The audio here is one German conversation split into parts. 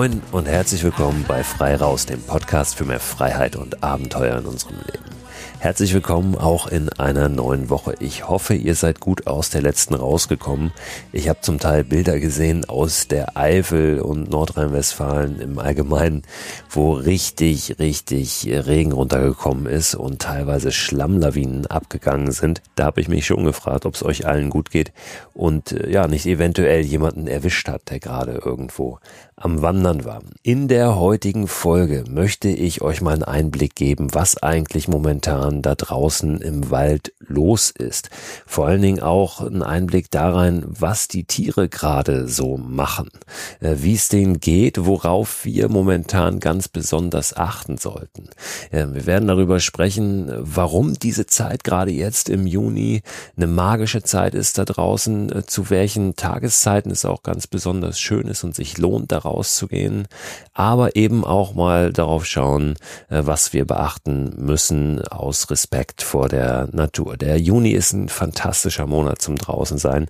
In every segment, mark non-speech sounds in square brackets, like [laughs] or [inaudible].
Moin und herzlich willkommen bei Frei Raus, dem Podcast für mehr Freiheit und Abenteuer in unserem Leben. Herzlich willkommen auch in einer neuen Woche. Ich hoffe, ihr seid gut aus der letzten rausgekommen. Ich habe zum Teil Bilder gesehen aus der Eifel und Nordrhein-Westfalen im Allgemeinen, wo richtig, richtig Regen runtergekommen ist und teilweise Schlammlawinen abgegangen sind. Da habe ich mich schon gefragt, ob es euch allen gut geht und äh, ja, nicht eventuell jemanden erwischt hat, der gerade irgendwo am Wandern war. In der heutigen Folge möchte ich euch mal einen Einblick geben, was eigentlich momentan da draußen im Wald los ist. Vor allen Dingen auch einen Einblick darein, was die Tiere gerade so machen, äh, wie es denen geht, worauf wir momentan ganz besonders achten sollten. Wir werden darüber sprechen, warum diese Zeit gerade jetzt im Juni eine magische Zeit ist da draußen, äh, zu welchen Tageszeiten es auch ganz besonders schön ist und sich lohnt, darauf rauszugehen, aber eben auch mal darauf schauen, äh, was wir beachten müssen aus Respekt vor der Natur. Der Juni ist ein fantastischer Monat zum draußen sein.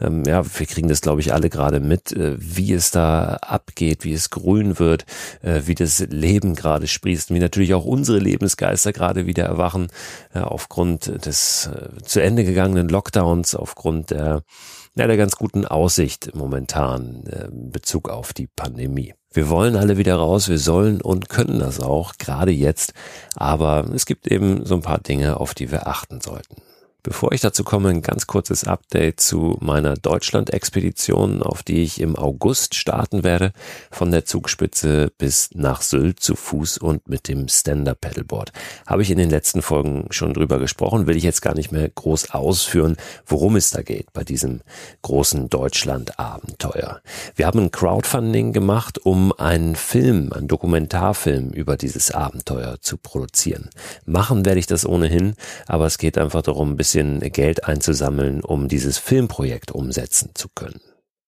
Ähm, ja, wir kriegen das glaube ich alle gerade mit, äh, wie es da abgeht, wie es grün wird, äh, wie das Leben gerade sprießt, wie natürlich auch unsere Lebensgeister gerade wieder erwachen aufgrund des zu Ende gegangenen Lockdowns, aufgrund der ja, der ganz guten Aussicht momentan äh, in Bezug auf die Pandemie. Wir wollen alle wieder raus, wir sollen und können das auch, gerade jetzt, aber es gibt eben so ein paar Dinge, auf die wir achten sollten. Bevor ich dazu komme, ein ganz kurzes Update zu meiner Deutschland-Expedition, auf die ich im August starten werde, von der Zugspitze bis nach Sylt zu Fuß und mit dem Stand-Up-Pedalboard. Habe ich in den letzten Folgen schon drüber gesprochen, will ich jetzt gar nicht mehr groß ausführen, worum es da geht bei diesem großen Deutschland-Abenteuer. Wir haben ein Crowdfunding gemacht, um einen Film, einen Dokumentarfilm über dieses Abenteuer zu produzieren. Machen werde ich das ohnehin, aber es geht einfach darum, ein bisschen bisschen Geld einzusammeln, um dieses Filmprojekt umsetzen zu können.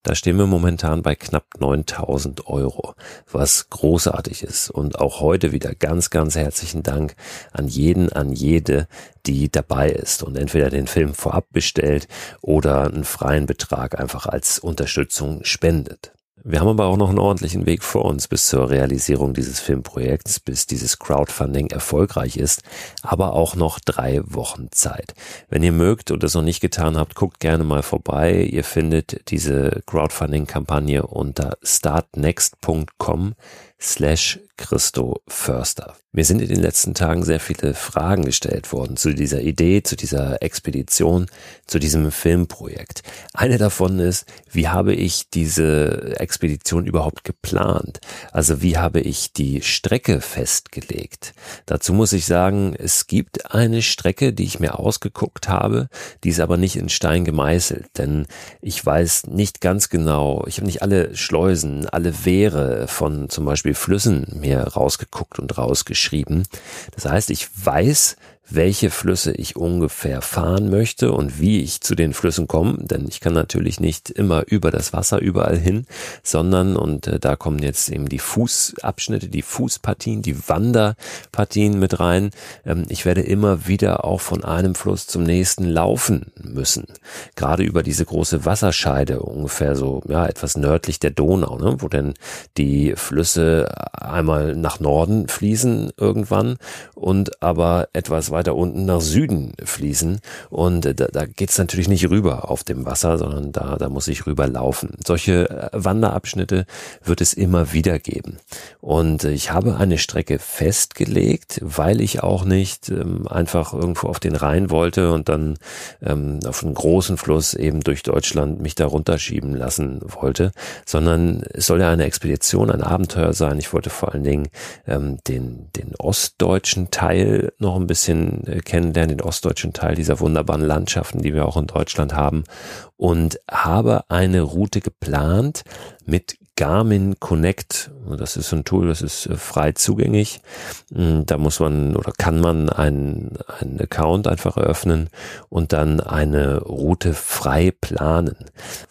Da stehen wir momentan bei knapp 9000 Euro, was großartig ist. Und auch heute wieder ganz, ganz herzlichen Dank an jeden, an jede, die dabei ist und entweder den Film vorab bestellt oder einen freien Betrag einfach als Unterstützung spendet. Wir haben aber auch noch einen ordentlichen Weg vor uns bis zur Realisierung dieses Filmprojekts, bis dieses Crowdfunding erfolgreich ist, aber auch noch drei Wochen Zeit. Wenn ihr mögt und es noch nicht getan habt, guckt gerne mal vorbei. Ihr findet diese Crowdfunding-Kampagne unter startnext.com slash Christo Förster. Mir sind in den letzten Tagen sehr viele Fragen gestellt worden zu dieser Idee, zu dieser Expedition, zu diesem Filmprojekt. Eine davon ist, wie habe ich diese Expedition überhaupt geplant? Also wie habe ich die Strecke festgelegt? Dazu muss ich sagen, es gibt eine Strecke, die ich mir ausgeguckt habe, die ist aber nicht in Stein gemeißelt, denn ich weiß nicht ganz genau, ich habe nicht alle Schleusen, alle Wehre von zum Beispiel Flüssen mir rausgeguckt und rausgeschrieben. Das heißt, ich weiß, welche Flüsse ich ungefähr fahren möchte und wie ich zu den Flüssen komme, denn ich kann natürlich nicht immer über das Wasser überall hin, sondern, und äh, da kommen jetzt eben die Fußabschnitte, die Fußpartien, die Wanderpartien mit rein. Ähm, ich werde immer wieder auch von einem Fluss zum nächsten laufen müssen. Gerade über diese große Wasserscheide, ungefähr so, ja, etwas nördlich der Donau, ne, wo denn die Flüsse einmal nach Norden fließen irgendwann und aber etwas weiter unten nach Süden fließen. Und äh, da, da geht es natürlich nicht rüber auf dem Wasser, sondern da, da muss ich rüber laufen. Solche äh, Wanderabschnitte wird es immer wieder geben. Und äh, ich habe eine Strecke festgelegt, weil ich auch nicht ähm, einfach irgendwo auf den Rhein wollte und dann ähm, auf einen großen Fluss eben durch Deutschland mich da runterschieben lassen wollte, sondern es soll ja eine Expedition, ein Abenteuer sein. Ich wollte vor allen Dingen ähm, den, den ostdeutschen Teil noch ein bisschen äh, kennenlernen, den ostdeutschen Teil dieser wunderbaren Landschaften, die wir auch in Deutschland haben und habe eine Route geplant mit Garmin Connect. Das ist ein Tool, das ist äh, frei zugänglich. Hm, da muss man oder kann man einen, einen Account einfach eröffnen und dann eine Route frei planen.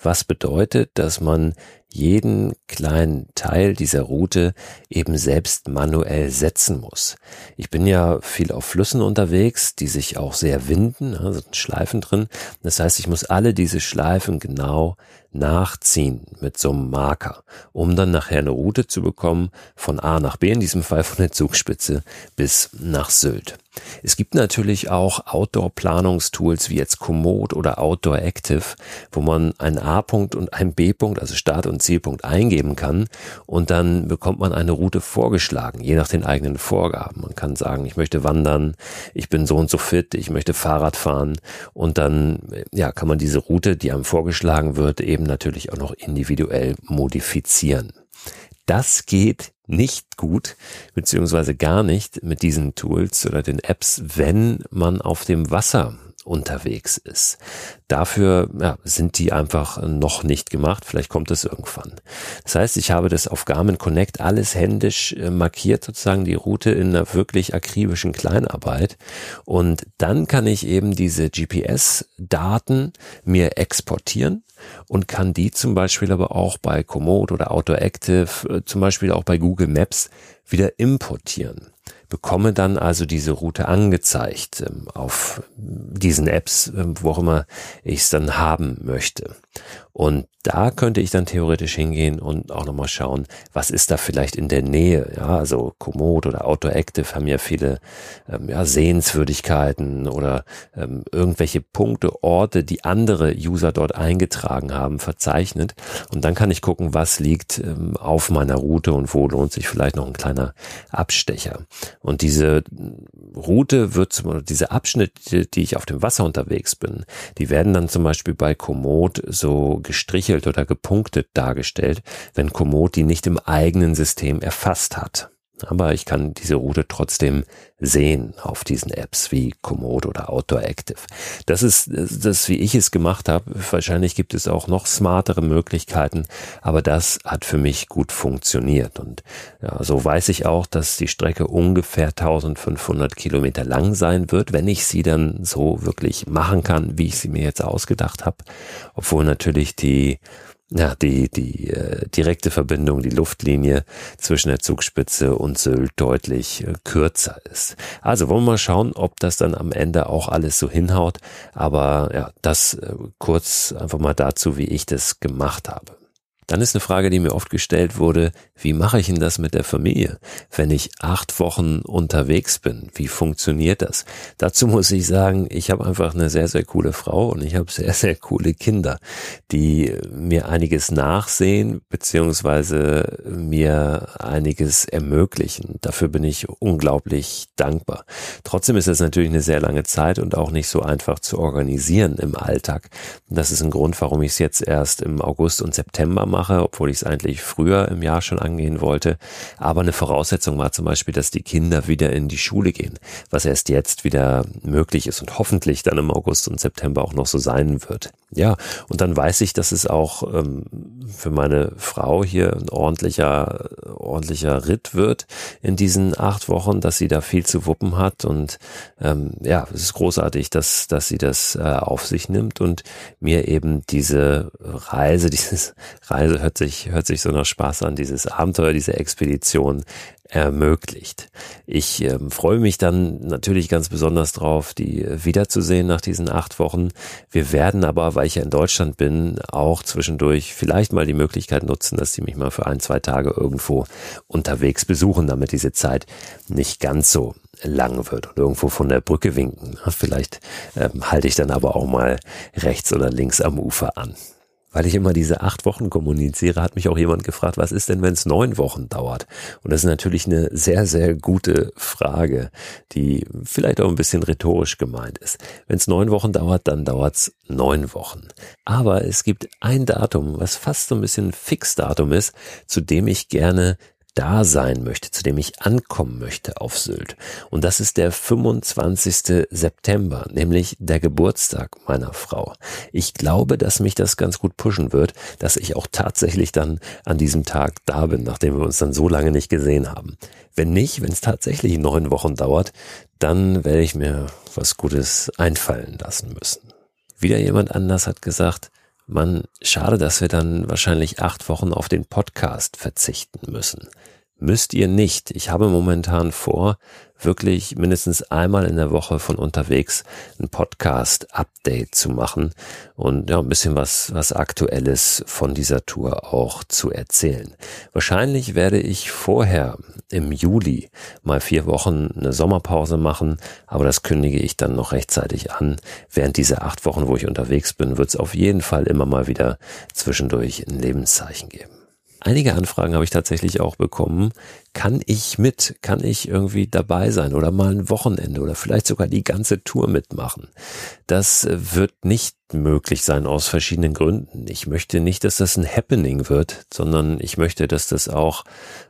Was bedeutet, dass man jeden kleinen Teil dieser Route eben selbst manuell setzen muss. Ich bin ja viel auf Flüssen unterwegs, die sich auch sehr winden, also Schleifen drin. Das heißt, ich muss alle diese Schleifen genau nachziehen mit so einem Marker, um dann nachher eine Route zu bekommen von A nach B, in diesem Fall von der Zugspitze bis nach Sylt. Es gibt natürlich auch Outdoor-Planungstools wie jetzt Komoot oder Outdoor Active, wo man einen A-Punkt und einen B-Punkt, also Start- und Zielpunkt eingeben kann und dann bekommt man eine Route vorgeschlagen, je nach den eigenen Vorgaben. Man kann sagen, ich möchte wandern, ich bin so und so fit, ich möchte Fahrrad fahren und dann ja, kann man diese Route, die einem vorgeschlagen wird, eben natürlich auch noch individuell modifizieren. Das geht nicht gut, beziehungsweise gar nicht mit diesen Tools oder den Apps, wenn man auf dem Wasser unterwegs ist. Dafür ja, sind die einfach noch nicht gemacht. Vielleicht kommt es irgendwann. Das heißt, ich habe das auf Garmin Connect alles händisch äh, markiert, sozusagen die Route in einer wirklich akribischen Kleinarbeit. Und dann kann ich eben diese GPS-Daten mir exportieren und kann die zum Beispiel aber auch bei Komoot oder Outdoor Active, äh, zum Beispiel auch bei Google Maps wieder importieren bekomme dann also diese Route angezeigt ähm, auf diesen Apps, ähm, wo auch immer ich es dann haben möchte. Und da könnte ich dann theoretisch hingehen und auch nochmal schauen, was ist da vielleicht in der Nähe. Ja, also Komoot oder Outdoor Active haben ja viele ähm, ja, Sehenswürdigkeiten oder ähm, irgendwelche Punkte, Orte, die andere User dort eingetragen haben, verzeichnet. Und dann kann ich gucken, was liegt ähm, auf meiner Route und wo lohnt sich vielleicht noch ein kleiner Abstecher. Und diese Route wird, zum, diese Abschnitte, die ich auf dem Wasser unterwegs bin, die werden dann zum Beispiel bei Komoot so gestrichelt oder gepunktet dargestellt, wenn Komoot die nicht im eigenen System erfasst hat. Aber ich kann diese Route trotzdem sehen auf diesen Apps wie Komoot oder Outdoor Active. Das ist das, wie ich es gemacht habe. Wahrscheinlich gibt es auch noch smartere Möglichkeiten, aber das hat für mich gut funktioniert. Und ja, so weiß ich auch, dass die Strecke ungefähr 1500 Kilometer lang sein wird, wenn ich sie dann so wirklich machen kann, wie ich sie mir jetzt ausgedacht habe. Obwohl natürlich die ja, die, die äh, direkte Verbindung, die Luftlinie zwischen der Zugspitze und Sylt deutlich äh, kürzer ist. Also wollen wir mal schauen, ob das dann am Ende auch alles so hinhaut. Aber ja, das äh, kurz einfach mal dazu, wie ich das gemacht habe. Dann ist eine Frage, die mir oft gestellt wurde, wie mache ich denn das mit der Familie, wenn ich acht Wochen unterwegs bin? Wie funktioniert das? Dazu muss ich sagen, ich habe einfach eine sehr, sehr coole Frau und ich habe sehr, sehr coole Kinder, die mir einiges nachsehen, beziehungsweise mir einiges ermöglichen. Dafür bin ich unglaublich dankbar. Trotzdem ist es natürlich eine sehr lange Zeit und auch nicht so einfach zu organisieren im Alltag. Das ist ein Grund, warum ich es jetzt erst im August und September mache, obwohl ich es eigentlich früher im Jahr schon angehen wollte. Aber eine Voraussetzung war zum Beispiel, dass die Kinder wieder in die Schule gehen, was erst jetzt wieder möglich ist und hoffentlich dann im August und September auch noch so sein wird. Ja, und dann weiß ich, dass es auch ähm, für meine Frau hier ein ordentlicher, ordentlicher Ritt wird in diesen acht Wochen, dass sie da viel zu wuppen hat. Und ähm, ja, es ist großartig, dass, dass sie das äh, auf sich nimmt und mir eben diese Reise, [laughs] dieses Reise hört sich, hört sich so nach Spaß an, dieses Abenteuer, diese Expedition ermöglicht. Ich äh, freue mich dann natürlich ganz besonders drauf, die wiederzusehen nach diesen acht Wochen. Wir werden aber, weil ich ja in Deutschland bin, auch zwischendurch vielleicht mal die Möglichkeit nutzen, dass sie mich mal für ein, zwei Tage irgendwo unterwegs besuchen, damit diese Zeit nicht ganz so lang wird und irgendwo von der Brücke winken. Vielleicht ähm, halte ich dann aber auch mal rechts oder links am Ufer an weil ich immer diese acht Wochen kommuniziere, hat mich auch jemand gefragt, was ist denn, wenn es neun Wochen dauert? Und das ist natürlich eine sehr, sehr gute Frage, die vielleicht auch ein bisschen rhetorisch gemeint ist. Wenn es neun Wochen dauert, dann dauert es neun Wochen. Aber es gibt ein Datum, was fast so ein bisschen Fixdatum ist, zu dem ich gerne da sein möchte, zu dem ich ankommen möchte auf Sylt. Und das ist der 25. September, nämlich der Geburtstag meiner Frau. Ich glaube, dass mich das ganz gut pushen wird, dass ich auch tatsächlich dann an diesem Tag da bin, nachdem wir uns dann so lange nicht gesehen haben. Wenn nicht, wenn es tatsächlich neun Wochen dauert, dann werde ich mir was Gutes einfallen lassen müssen. Wieder jemand anders hat gesagt, Man, schade, dass wir dann wahrscheinlich acht Wochen auf den Podcast verzichten müssen. Müsst ihr nicht. Ich habe momentan vor, wirklich mindestens einmal in der Woche von unterwegs ein Podcast-Update zu machen und ja, ein bisschen was, was Aktuelles von dieser Tour auch zu erzählen. Wahrscheinlich werde ich vorher im Juli mal vier Wochen eine Sommerpause machen, aber das kündige ich dann noch rechtzeitig an. Während dieser acht Wochen, wo ich unterwegs bin, wird es auf jeden Fall immer mal wieder zwischendurch ein Lebenszeichen geben. Einige Anfragen habe ich tatsächlich auch bekommen. Kann ich mit? Kann ich irgendwie dabei sein oder mal ein Wochenende oder vielleicht sogar die ganze Tour mitmachen? Das wird nicht möglich sein aus verschiedenen Gründen. Ich möchte nicht, dass das ein Happening wird, sondern ich möchte, dass das auch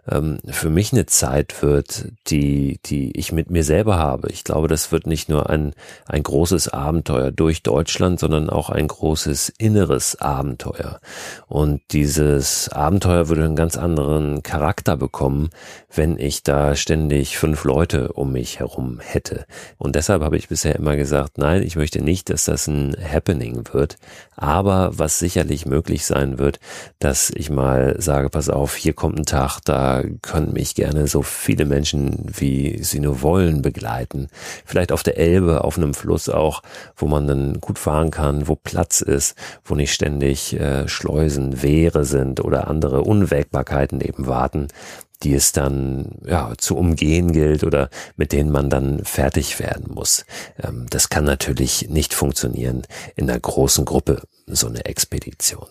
ähm, für mich eine Zeit wird, die, die ich mit mir selber habe. Ich glaube, das wird nicht nur ein, ein großes Abenteuer durch Deutschland, sondern auch ein großes inneres Abenteuer. Und dieses Abenteuer würde einen ganz anderen Charakter bekommen, wenn ich da ständig fünf Leute um mich herum hätte. Und deshalb habe ich bisher immer gesagt, nein, ich möchte nicht, dass das ein Happening wird. Aber was sicherlich möglich sein wird, dass ich mal sage, pass auf, hier kommt ein Tag, da können mich gerne so viele Menschen, wie sie nur wollen, begleiten. Vielleicht auf der Elbe, auf einem Fluss auch, wo man dann gut fahren kann, wo Platz ist, wo nicht ständig äh, Schleusen, Wehre sind oder andere Unwägbarkeiten eben warten die es dann ja zu umgehen gilt oder mit denen man dann fertig werden muss. Ähm, das kann natürlich nicht funktionieren in einer großen Gruppe, so eine Expedition.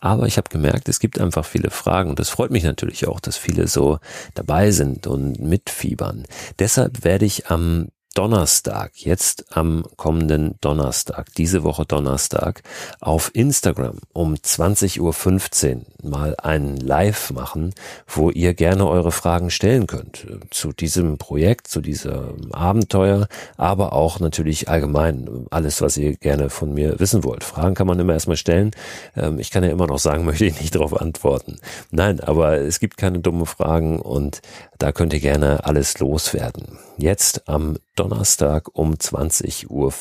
Aber ich habe gemerkt, es gibt einfach viele Fragen und es freut mich natürlich auch, dass viele so dabei sind und mitfiebern. Deshalb werde ich am Donnerstag, jetzt am kommenden Donnerstag, diese Woche Donnerstag, auf Instagram um 20.15 Uhr mal einen Live machen, wo ihr gerne eure Fragen stellen könnt zu diesem Projekt, zu diesem Abenteuer, aber auch natürlich allgemein alles, was ihr gerne von mir wissen wollt. Fragen kann man immer erstmal stellen. Ähm, ich kann ja immer noch sagen, [laughs] möchte ich nicht darauf antworten. Nein, aber es gibt keine dummen Fragen und da könnt ihr gerne alles loswerden. Jetzt am Donnerstag um 20.15 Uhr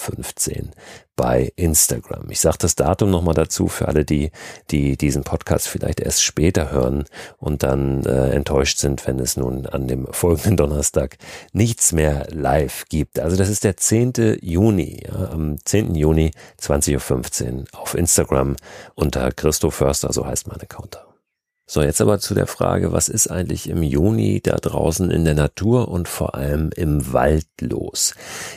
bei Instagram. Ich sage das Datum nochmal dazu für alle, die, die diesen Podcast vielleicht erst später hören und dann äh, enttäuscht sind, wenn es nun an dem folgenden Donnerstag nichts mehr live gibt. Also das ist der 10. Juni, ja, am 10. Juni 20.15 Uhr auf Instagram unter Christo Förster, so heißt mein Account. So, jetzt aber zu der Frage, was ist eigentlich im Juni da draußen in der Natur und vor allem im Wald los?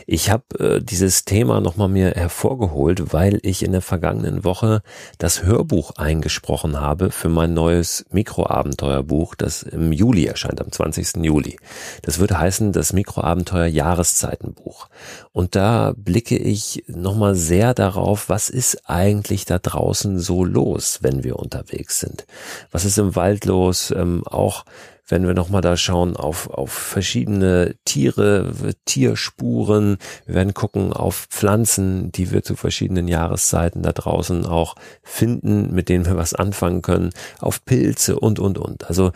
Ich habe äh, dieses Thema nochmal mir hervorgeholt, weil ich in der vergangenen Woche das Hörbuch eingesprochen habe für mein neues Mikroabenteuerbuch, das im Juli erscheint, am 20. Juli. Das würde heißen, das Mikroabenteuer Jahreszeitenbuch. Und da blicke ich nochmal sehr darauf, was ist eigentlich da draußen so los, wenn wir unterwegs sind? Was ist im Wald los? Ähm, auch wenn wir nochmal da schauen auf, auf verschiedene Tiere, Tierspuren. Wir werden gucken auf Pflanzen, die wir zu verschiedenen Jahreszeiten da draußen auch finden, mit denen wir was anfangen können, auf Pilze und, und, und. Also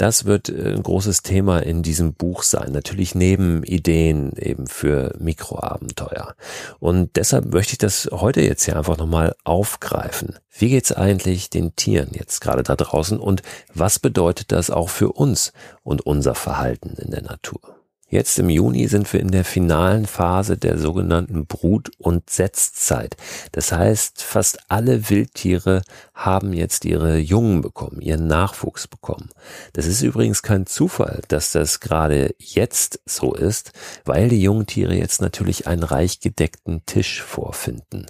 das wird äh, ein großes Thema in diesem Buch sein. Natürlich neben Ideen eben für Mikroabenteuer. Und deshalb möchte ich das heute jetzt hier einfach nochmal aufgreifen. Wie geht's eigentlich den Tieren jetzt gerade da draußen und was bedeutet das auch für uns und unser Verhalten in der Natur? Jetzt im Juni sind wir in der finalen Phase der sogenannten Brut- und Setzzeit. Das heißt, fast alle Wildtiere haben jetzt ihre Jungen bekommen, ihren Nachwuchs bekommen. Das ist übrigens kein Zufall, dass das gerade jetzt so ist, weil die jungen Tiere jetzt natürlich einen reich gedeckten Tisch vorfinden.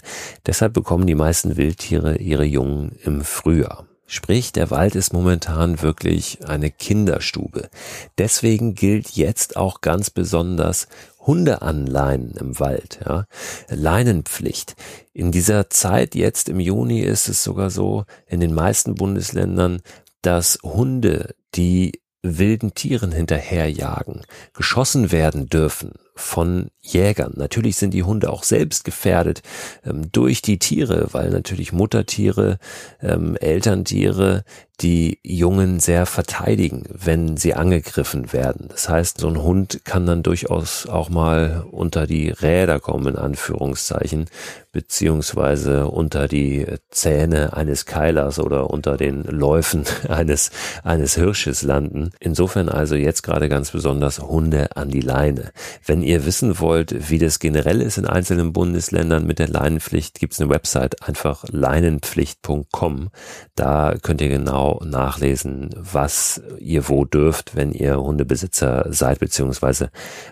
Deshalb bekommen die meisten Wildtiere ihre Jungen im Frühjahr. Sprich, der Wald ist momentan wirklich eine Kinderstube. Deswegen gilt jetzt auch ganz besonders Hunde anleihen im Wald, ja. Leinenpflicht. In dieser Zeit jetzt im Juni ist es sogar so in den meisten Bundesländern, dass Hunde, die wilden Tieren hinterherjagen, geschossen werden dürfen von Jägern. Natürlich sind die Hunde auch selbst gefährdet ähm, durch die Tiere, weil natürlich Muttertiere, ähm, Elterntiere die Jungen sehr verteidigen, wenn sie angegriffen werden. Das heißt, so ein Hund kann dann durchaus auch mal unter die Räder kommen, in Anführungszeichen, beziehungsweise unter die Zähne eines Keilers oder unter den Läufen [laughs] eines, eines Hirsches landen. Insofern also jetzt gerade ganz besonders Hunde an die Leine. Wenn ihr wissen wollt, wie das generell ist in einzelnen Bundesländern mit der Leinenpflicht, gibt's eine Website, einfach leinenpflicht.com. Da könnt ihr genau nachlesen, was ihr wo dürft, wenn ihr Hundebesitzer seid, beziehungsweise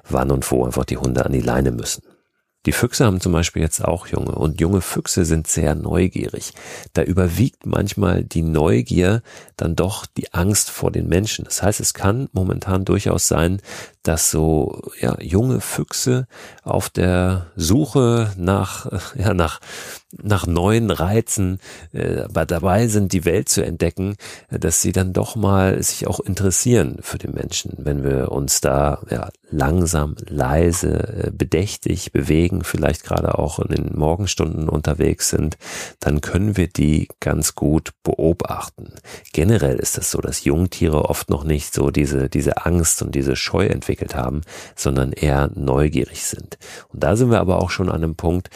wann und wo einfach die Hunde an die Leine müssen. Die Füchse haben zum Beispiel jetzt auch Junge und junge Füchse sind sehr neugierig. Da überwiegt manchmal die Neugier dann doch die Angst vor den Menschen. Das heißt, es kann momentan durchaus sein, dass so ja, junge Füchse auf der Suche nach [laughs] ja nach nach neuen Reizen äh, dabei sind, die Welt zu entdecken, dass sie dann doch mal sich auch interessieren für den Menschen, wenn wir uns da ja, langsam, leise, äh, bedächtig bewegen, vielleicht gerade auch in den Morgenstunden unterwegs sind, dann können wir die ganz gut beobachten. Generell ist es so, dass Jungtiere oft noch nicht so diese diese Angst und diese Scheu entwickelt haben, sondern eher neugierig sind. Und da sind wir aber auch schon an einem Punkt,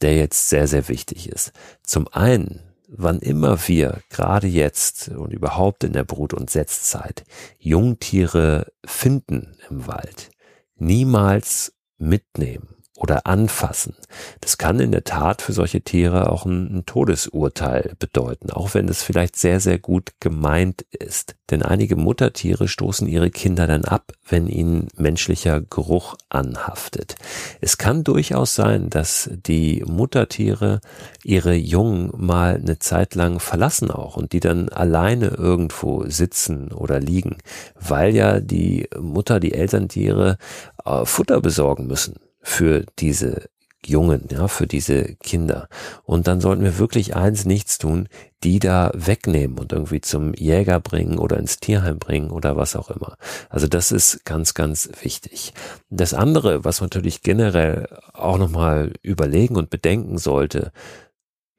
der jetzt sehr, sehr wichtig ist. Zum einen, wann immer wir gerade jetzt und überhaupt in der Brut- und Setzzeit Jungtiere finden im Wald, niemals mitnehmen oder anfassen. Das kann in der Tat für solche Tiere auch ein, ein, Todesurteil bedeuten, auch wenn es vielleicht sehr, sehr gut gemeint ist. Denn einige Muttertiere stoßen ihre Kinder dann ab, wenn ihnen menschlicher Geruch anhaftet. Es kann durchaus sein, dass die Muttertiere ihre Jungen mal eine Zeit lang verlassen auch und die dann alleine irgendwo sitzen oder liegen, weil ja die Mutter, die Elterntiere äh, Futter besorgen müssen für diese Jungen, ja, für diese Kinder. Und dann sollten wir wirklich eins nichts tun, die da wegnehmen und irgendwie zum Jäger bringen oder ins Tierheim bringen oder was auch immer. Also das ist ganz, ganz wichtig. Das andere, was man natürlich generell auch nochmal überlegen und bedenken sollte,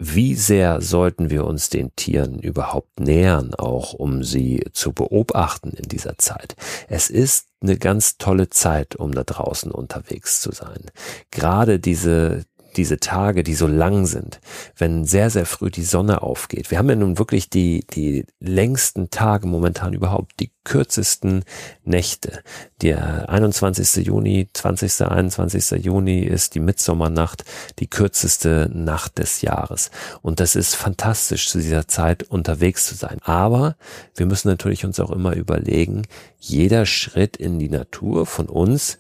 wie sehr sollten wir uns den Tieren überhaupt nähern, auch um sie zu beobachten in dieser Zeit? Es ist eine ganz tolle Zeit, um da draußen unterwegs zu sein. Gerade diese, diese Tage, die so lang sind, wenn sehr, sehr früh die Sonne aufgeht. Wir haben ja nun wirklich die, die längsten Tage momentan überhaupt, die kürzesten Nächte. Der 21. Juni, 20. 21. Juni ist die Mitsommernacht, die kürzeste Nacht des Jahres. Und das ist fantastisch, zu dieser Zeit unterwegs zu sein. Aber wir müssen natürlich uns auch immer überlegen, jeder Schritt in die Natur von uns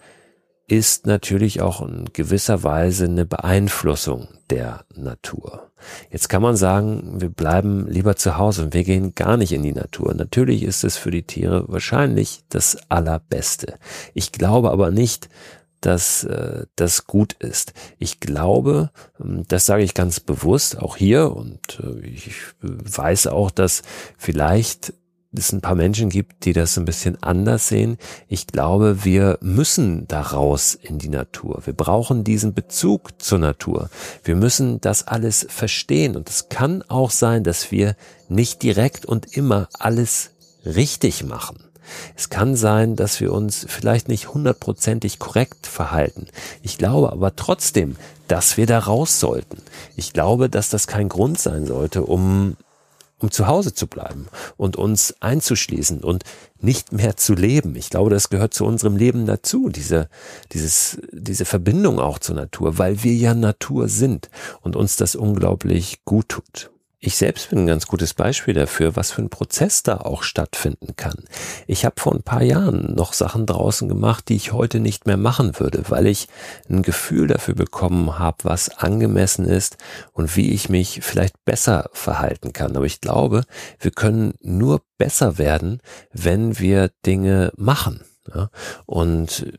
ist natürlich auch in gewisser Weise eine Beeinflussung der Natur. Jetzt kann man sagen, wir bleiben lieber zu Hause und wir gehen gar nicht in die Natur. Natürlich ist es für die Tiere wahrscheinlich das Allerbeste. Ich glaube aber nicht, dass äh, das gut ist. Ich glaube, ähm, das sage ich ganz bewusst auch hier und äh, ich weiß auch, dass vielleicht es ein paar Menschen gibt, die das ein bisschen anders sehen. Ich glaube, wir müssen da raus in die Natur. Wir brauchen diesen Bezug zur Natur. Wir müssen das alles verstehen. Und es kann auch sein, dass wir nicht direkt und immer alles richtig machen. Es kann sein, dass wir uns vielleicht nicht hundertprozentig korrekt verhalten. Ich glaube aber trotzdem, dass wir da raus sollten. Ich glaube, dass das kein Grund sein sollte, um um zu Hause zu bleiben und uns einzuschließen und nicht mehr zu leben. Ich glaube, das gehört zu unserem Leben dazu, diese, dieses, diese Verbindung auch zur Natur, weil wir ja Natur sind und uns das unglaublich gut tut. Ich selbst bin ein ganz gutes Beispiel dafür, was für ein Prozess da auch stattfinden kann. Ich habe vor ein paar Jahren noch Sachen draußen gemacht, die ich heute nicht mehr machen würde, weil ich ein Gefühl dafür bekommen habe, was angemessen ist und wie ich mich vielleicht besser verhalten kann. Aber ich glaube, wir können nur besser werden, wenn wir Dinge machen. Ja? Und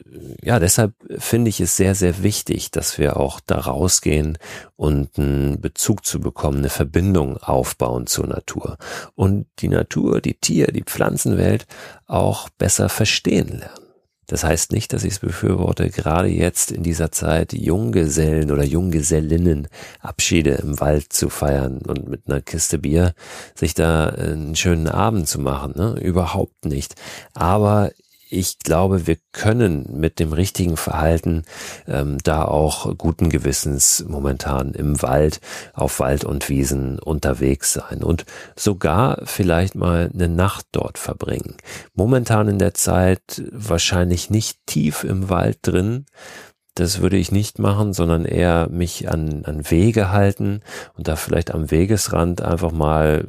ja, deshalb finde ich es sehr, sehr wichtig, dass wir auch da rausgehen und einen Bezug zu bekommen, eine Verbindung aufbauen zur Natur und die Natur, die Tier, die Pflanzenwelt auch besser verstehen lernen. Das heißt nicht, dass ich es befürworte, gerade jetzt in dieser Zeit Junggesellen oder Junggesellinnen Abschiede im Wald zu feiern und mit einer Kiste Bier sich da einen schönen Abend zu machen. Ne? Überhaupt nicht. Aber ich glaube, wir können mit dem richtigen Verhalten ähm, da auch guten Gewissens momentan im Wald, auf Wald und Wiesen unterwegs sein und sogar vielleicht mal eine Nacht dort verbringen. Momentan in der Zeit wahrscheinlich nicht tief im Wald drin, das würde ich nicht machen, sondern eher mich an, an Wege halten und da vielleicht am Wegesrand einfach mal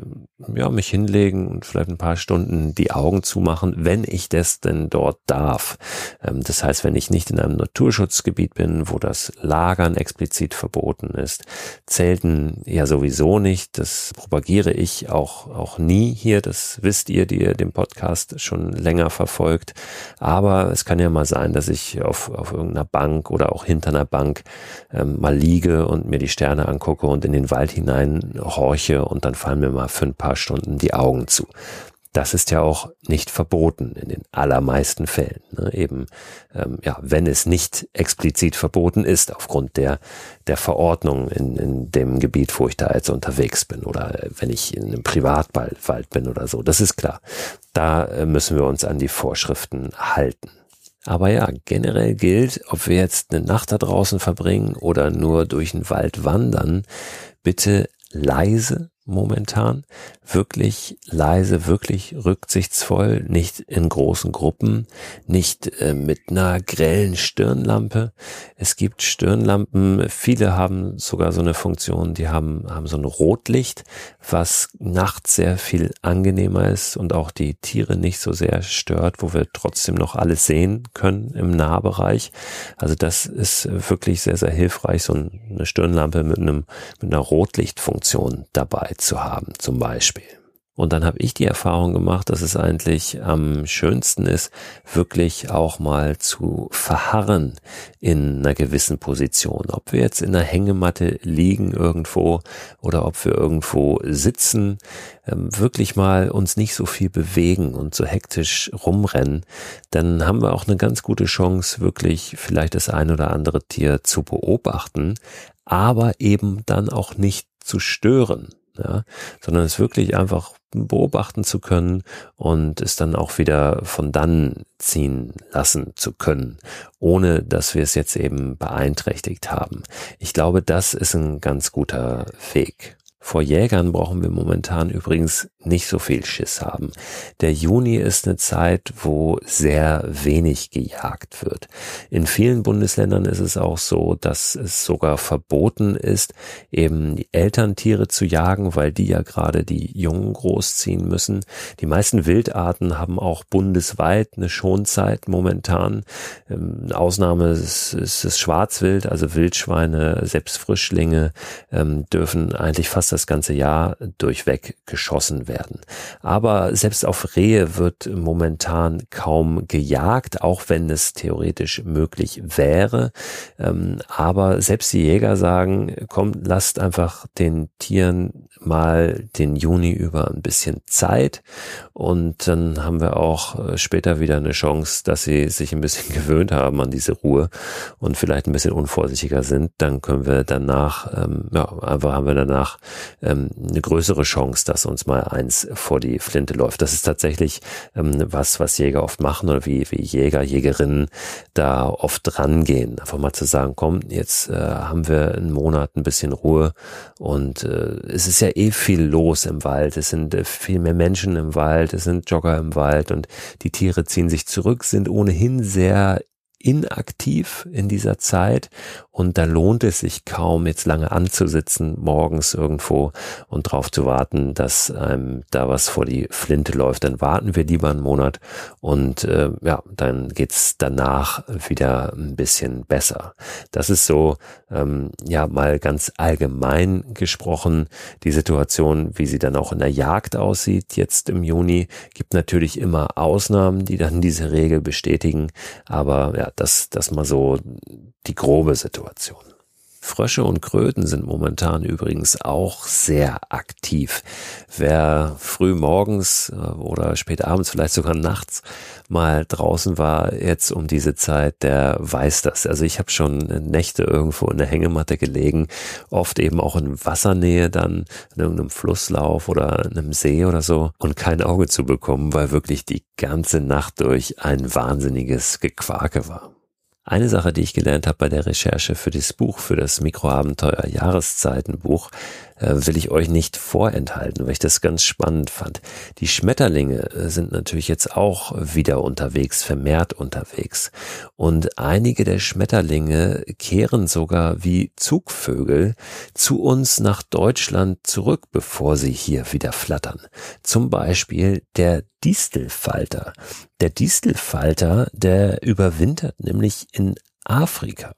ja, mich hinlegen und vielleicht ein paar Stunden die Augen zumachen, wenn ich das denn dort darf. Ähm, das heißt, wenn ich nicht in einem Naturschutzgebiet bin, wo das Lagern explizit verboten ist, Zelten ja sowieso nicht, das propagiere ich auch, auch nie hier, das wisst ihr, die ihr den Podcast schon länger verfolgt. Aber es kann ja mal sein, dass ich auf, auf irgendeiner Bank oder auch hinter einer Bank ähm, mal liege und mir die Sterne angucke und in den Wald hinein horche und dann fallen mir mal für ein paar Stunden die Augen zu. Das ist ja auch nicht verboten in den allermeisten Fällen. Ne? Eben, ähm, ja, wenn es nicht explizit verboten ist aufgrund der der Verordnung in, in dem Gebiet, wo ich da jetzt unterwegs bin oder wenn ich in einem Privatwald bin oder so. Das ist klar. Da äh, müssen wir uns an die Vorschriften halten. Aber ja, generell gilt, ob wir jetzt eine Nacht da draußen verbringen oder nur durch den Wald wandern, bitte leise momentan. Wirklich leise, wirklich rücksichtsvoll, nicht in großen Gruppen, nicht äh, mit einer grellen Stirnlampe. Es gibt Stirnlampen, viele haben sogar so eine Funktion, die haben, haben so ein Rotlicht, was nachts sehr viel angenehmer ist und auch die Tiere nicht so sehr stört, wo wir trotzdem noch alles sehen können im Nahbereich. Also das ist wirklich sehr, sehr hilfreich, so eine Stirnlampe mit einem, mit einer Rotlichtfunktion dabei zu haben, zum Beispiel. Und dann habe ich die Erfahrung gemacht, dass es eigentlich am schönsten ist, wirklich auch mal zu verharren in einer gewissen Position. Ob wir jetzt in einer Hängematte liegen irgendwo oder ob wir irgendwo sitzen, ähm, wirklich mal uns nicht so viel bewegen und so hektisch rumrennen, dann haben wir auch eine ganz gute Chance, wirklich vielleicht das ein oder andere Tier zu beobachten, aber eben dann auch nicht zu stören ja, sondern es wirklich einfach beobachten zu können und es dann auch wieder von dann ziehen lassen zu können, ohne dass wir es jetzt eben beeinträchtigt haben. Ich glaube, das ist ein ganz guter Weg. Vor Jägern brauchen wir momentan übrigens nicht so viel Schiss haben. Der Juni ist eine Zeit, wo sehr wenig gejagt wird. In vielen Bundesländern ist es auch so, dass es sogar verboten ist, eben die Elterntiere zu jagen, weil die ja gerade die Jungen großziehen müssen. Die meisten Wildarten haben auch bundesweit eine Schonzeit momentan. Ähm, Ausnahme ist, ist das Schwarzwild, also Wildschweine, selbst Frischlinge ähm, dürfen eigentlich fast das ganze Jahr durchweg geschossen werden. Aber selbst auf Rehe wird momentan kaum gejagt, auch wenn es theoretisch möglich wäre. Ähm, aber selbst die Jäger sagen, kommt, lasst einfach den Tieren mal den Juni über ein bisschen Zeit und dann haben wir auch äh, später wieder eine Chance, dass sie sich ein bisschen [laughs] gewöhnt haben an diese Ruhe und vielleicht ein bisschen unvorsichtiger sind. Dann können wir danach, ähm, ja, einfach haben wir danach ähm, eine größere Chance, dass uns mal eins vor die Flinte läuft. Das ist tatsächlich ähm, was, was Jäger oft machen oder wie, wie Jäger, Jägerinnen da oft rangehen. Einfach mal zu sagen, komm, jetzt äh, haben wir einen Monat ein bisschen Ruhe und äh, es ist ja eh viel los im Wald. Es sind äh, viel mehr Menschen im Wald, es sind Jogger im Wald und die Tiere ziehen sich zurück, sind ohnehin sehr inaktiv in dieser Zeit und da lohnt es sich kaum, jetzt lange anzusitzen, morgens irgendwo und darauf zu warten, dass ähm, da was vor die Flinte läuft. Dann warten wir lieber einen Monat und äh, ja, dann geht's danach wieder ein bisschen besser. Das ist so, ähm, ja, mal ganz allgemein gesprochen, die Situation, wie sie dann auch in der Jagd aussieht, jetzt im Juni, gibt natürlich immer Ausnahmen, die dann diese Regel bestätigen, aber ja, das, das mal so die grobe Situation. Frösche und Kröten sind momentan übrigens auch sehr aktiv. Wer früh morgens äh, oder spät abends, vielleicht sogar nachts mal draußen war, jetzt um diese Zeit, der weiß das. Also ich habe schon Nächte irgendwo in der Hängematte gelegen, oft eben auch in Wassernähe dann, in irgendeinem Flusslauf oder einem See oder so und kein Auge zu bekommen, weil wirklich die ganze Nacht durch ein wahnsinniges Gequake war. Eine Sache, die ich gelernt habe bei der Recherche für das Buch, für das Mikroabenteuer Jahreszeitenbuch, will ich euch nicht vorenthalten, weil ich das ganz spannend fand. Die Schmetterlinge äh, sind natürlich jetzt auch wieder unterwegs, vermehrt unterwegs. Und einige der Schmetterlinge kehren sogar wie Zugvögel zu uns nach Deutschland zurück, bevor sie hier wieder flattern. Zum Beispiel der Distelfalter. Der Distelfalter, der überwintert nämlich in Afrika.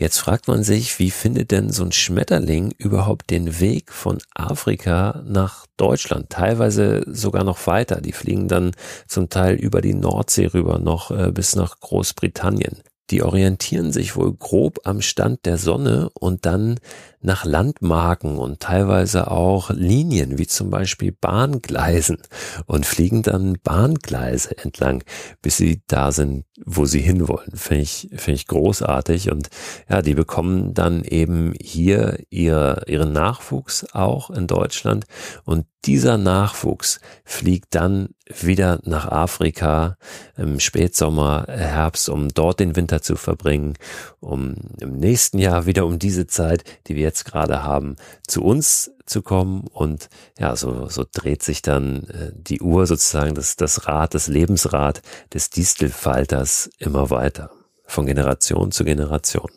Jetzt fragt man sich, wie findet denn so ein Schmetterling überhaupt den Weg von Afrika nach Deutschland? Teilweise sogar noch weiter. Die fliegen dann zum Teil über die Nordsee rüber noch äh, bis nach Großbritannien. Die orientieren sich wohl grob am Stand der Sonne und dann nach Landmarken und teilweise auch Linien, wie zum Beispiel Bahngleisen und fliegen dann Bahngleise entlang, bis sie da sind, wo sie hinwollen. Finde ich, finde ich großartig und ja, die bekommen dann eben hier ihr, ihren Nachwuchs auch in Deutschland und dieser Nachwuchs fliegt dann wieder nach Afrika im Spätsommer, Herbst, um dort den Winter zu verbringen, um im nächsten Jahr wieder um diese Zeit, die wir jetzt gerade haben, zu uns zu kommen und ja, so, so dreht sich dann äh, die Uhr sozusagen, das, das Rad, das Lebensrad des Distelfalters immer weiter, von Generation zu Generation.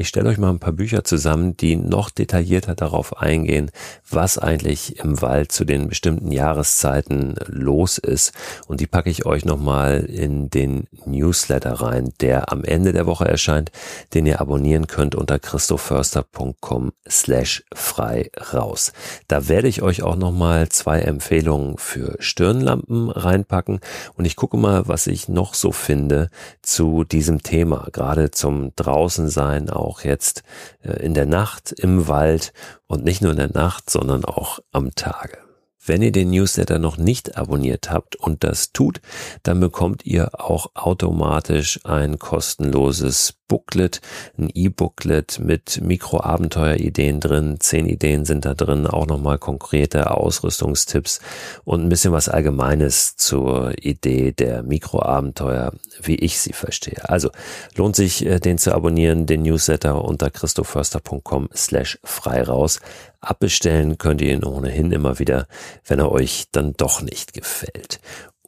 Ich stelle euch mal ein paar Bücher zusammen, die noch detaillierter darauf eingehen, was eigentlich im Wald zu den bestimmten Jahreszeiten los ist. Und die packe ich euch nochmal in den Newsletter rein, der am Ende der Woche erscheint, den ihr abonnieren könnt unter christoförster.com slash frei raus. Da werde ich euch auch nochmal zwei Empfehlungen für Stirnlampen reinpacken. Und ich gucke mal, was ich noch so finde zu diesem Thema, gerade zum Draußensein auch jetzt äh, in der Nacht im Wald und nicht nur in der Nacht, sondern auch am Tage. Wenn ihr den Newsletter noch nicht abonniert habt und das tut, dann bekommt ihr auch automatisch ein kostenloses Booklet, ein E-Booklet mit Mikroabenteuerideen drin. Zehn Ideen sind da drin, auch nochmal konkrete Ausrüstungstipps und ein bisschen was Allgemeines zur Idee der Mikroabenteuer, wie ich sie verstehe. Also lohnt sich, äh, den zu abonnieren, den Newsletter unter christoförster.com slash frei raus. Abbestellen könnt ihr ihn ohnehin immer wieder, wenn er euch dann doch nicht gefällt.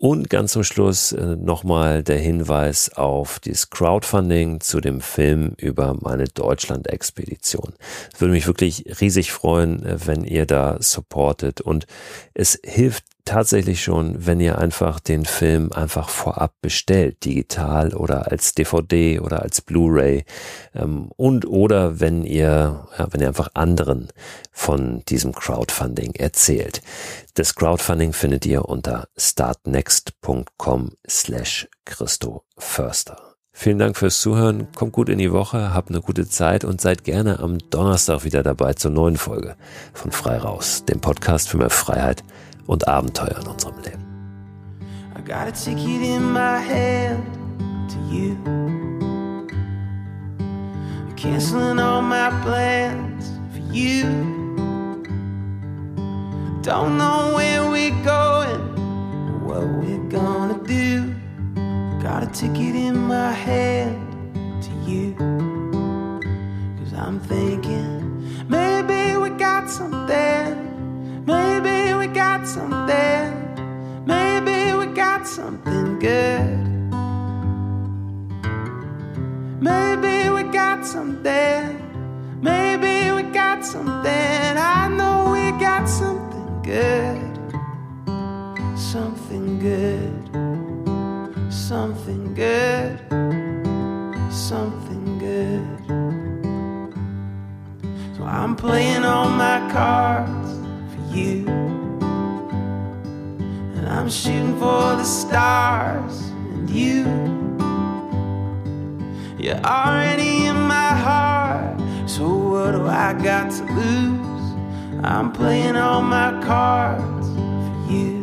Und ganz zum Schluss äh, nochmal der Hinweis auf das Crowdfunding zu dem Film über meine Deutschland-Expedition. Würde mich wirklich riesig freuen, äh, wenn ihr da supportet. Und es hilft tatsächlich schon, wenn ihr einfach den Film einfach vorab bestellt, digital oder als DVD oder als Blu-ray ähm, und oder wenn ihr, ja, wenn ihr einfach anderen von diesem Crowdfunding erzählt. Das Crowdfunding findet ihr unter startnext.com slash Christo Förster. Vielen Dank fürs Zuhören, kommt gut in die Woche, habt eine gute Zeit und seid gerne am Donnerstag wieder dabei zur neuen Folge von Frei Raus, dem Podcast für mehr Freiheit und Abenteuer in unserem Leben. I got a ticket in my hand to you. Canceling all my plans for you. Don't know where we're going, what we're gonna do. Got a ticket in my hand to you. Cause I'm thinking, maybe we got something, maybe got something. Maybe we got something good. Maybe we got something. Maybe we got something. I know we got something good. Something good. Something good. Something good. So I'm playing all my cards for you. I'm shooting for the stars and you. You're already in my heart, So what do I got to lose? I'm playing all my cards for you.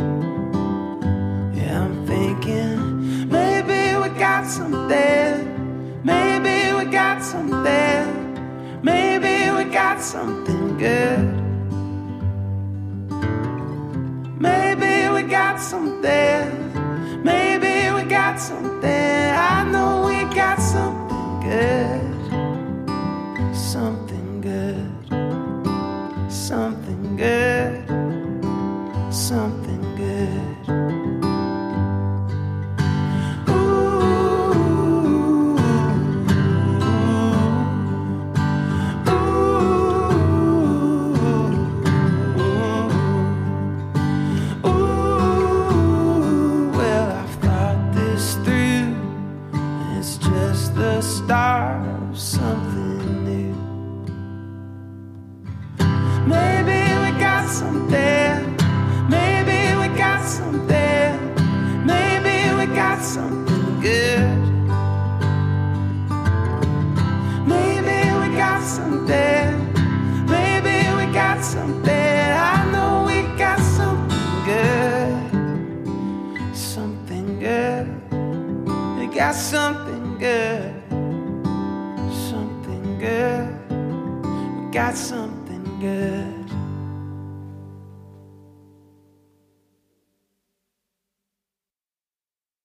Yeah, I'm thinking maybe we got something. Maybe we got something. Maybe we got something good. Something. Maybe we got something. I know we got something good.